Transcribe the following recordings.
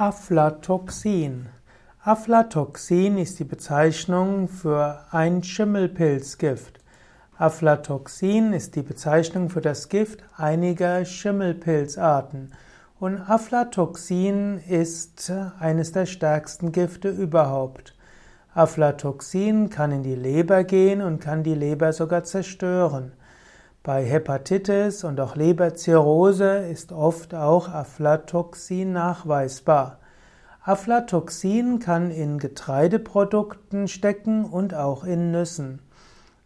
Aflatoxin. Aflatoxin ist die Bezeichnung für ein Schimmelpilzgift. Aflatoxin ist die Bezeichnung für das Gift einiger Schimmelpilzarten. Und Aflatoxin ist eines der stärksten Gifte überhaupt. Aflatoxin kann in die Leber gehen und kann die Leber sogar zerstören. Bei Hepatitis und auch Leberzirrhose ist oft auch Aflatoxin nachweisbar. Aflatoxin kann in Getreideprodukten stecken und auch in Nüssen.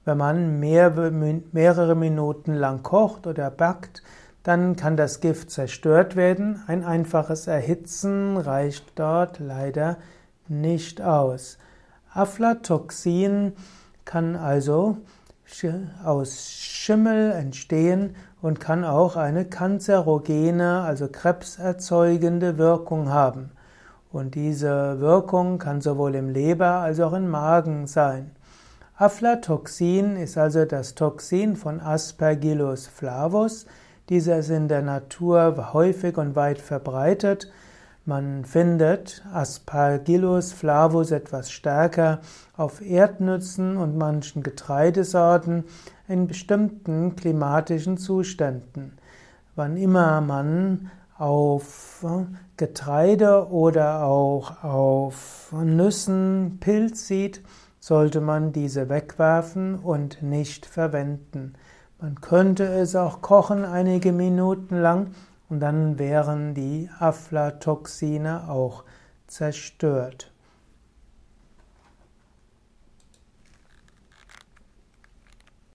Wenn man mehrere Minuten lang kocht oder backt, dann kann das Gift zerstört werden. Ein einfaches Erhitzen reicht dort leider nicht aus. Aflatoxin kann also aus Schimmel entstehen und kann auch eine kanzerogene, also krebserzeugende Wirkung haben. Und diese Wirkung kann sowohl im Leber als auch im Magen sein. Aflatoxin ist also das Toxin von Aspergillus flavus. Dieser ist in der Natur häufig und weit verbreitet. Man findet Aspergillus flavus etwas stärker auf Erdnüssen und manchen Getreidesorten in bestimmten klimatischen Zuständen. Wann immer man auf Getreide oder auch auf Nüssen Pilz sieht, sollte man diese wegwerfen und nicht verwenden. Man könnte es auch kochen einige Minuten lang und dann wären die Aflatoxine auch zerstört.